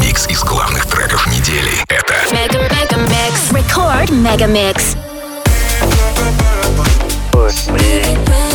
Микс из главных треков недели. Это Mega Mega Mix. Record Mega Mix. Push me.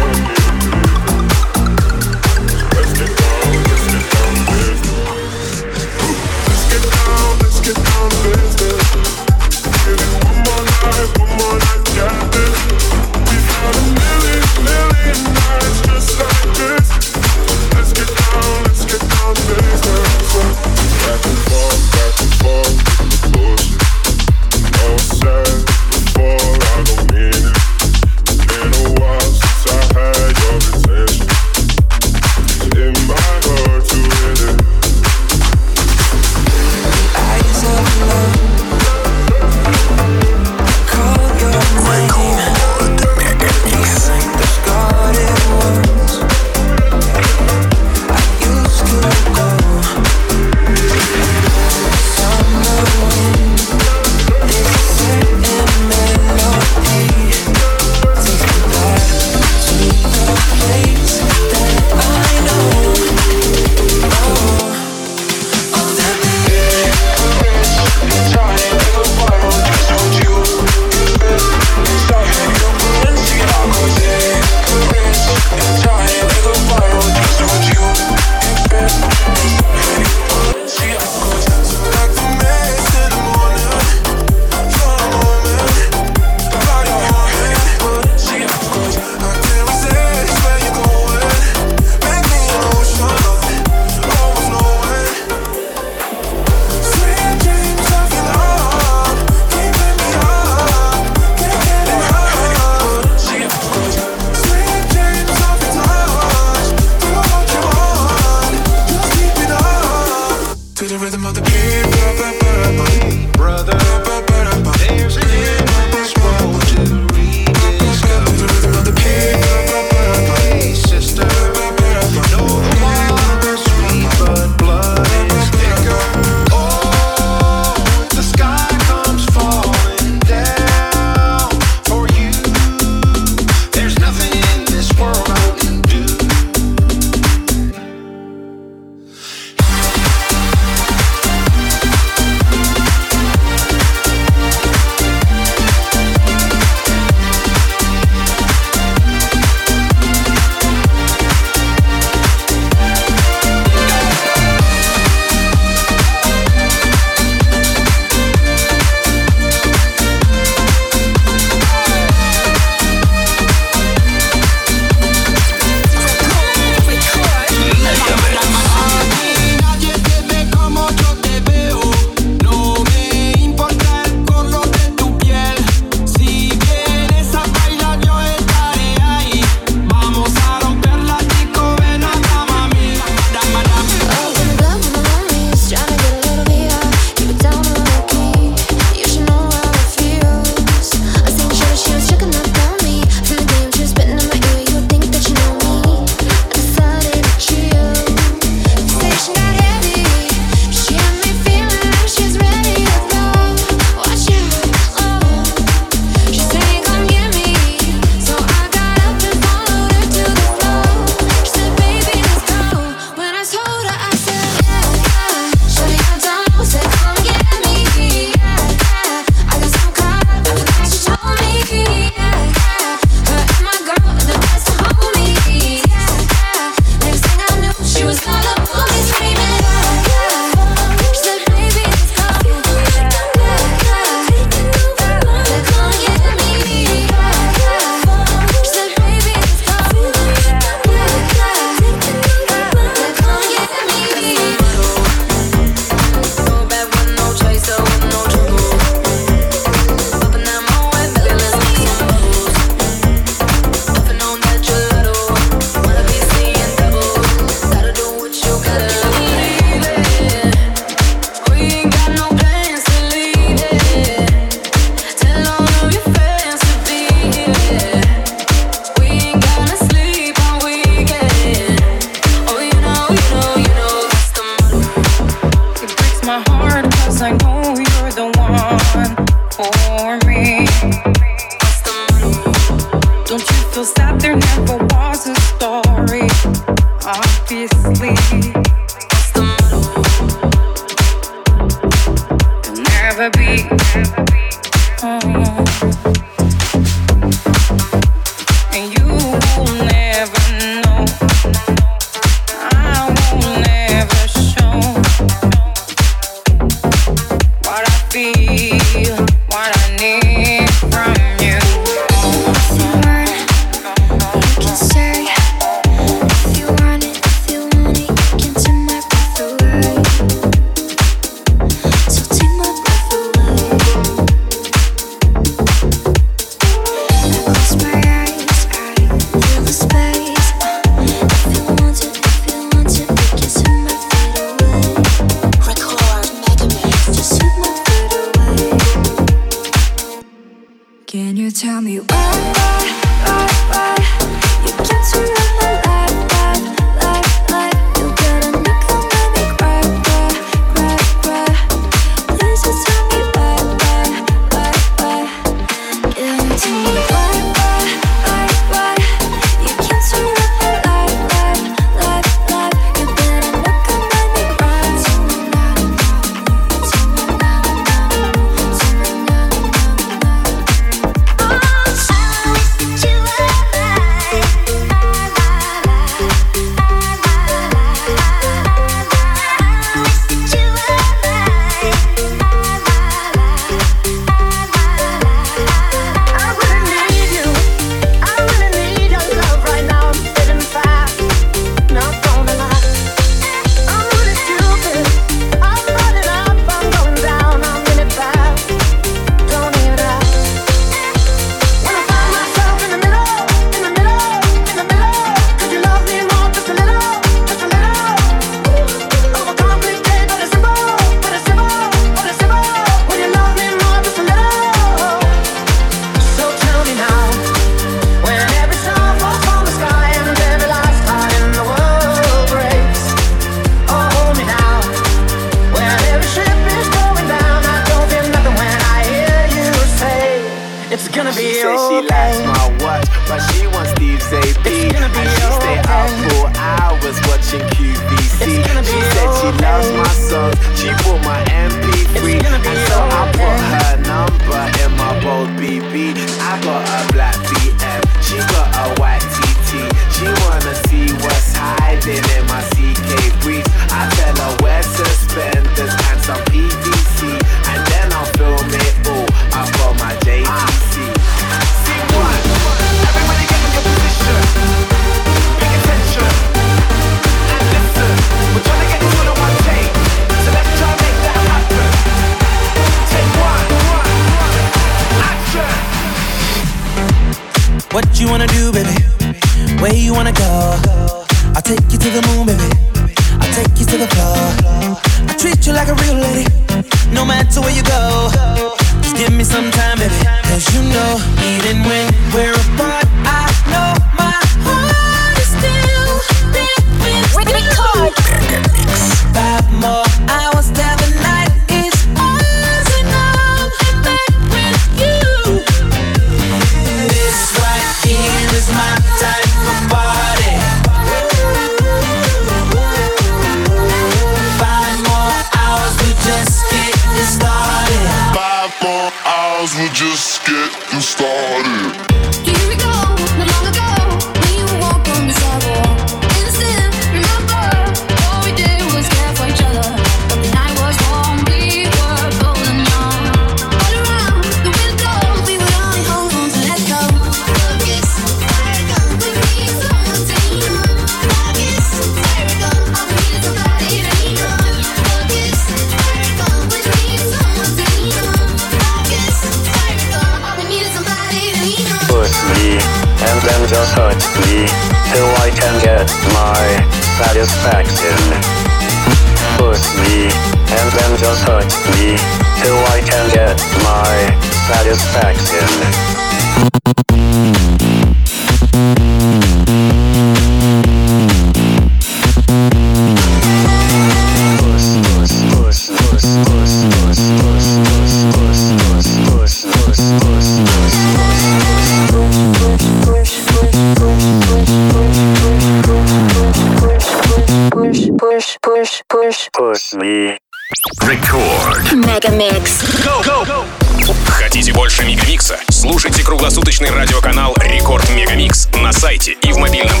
you might be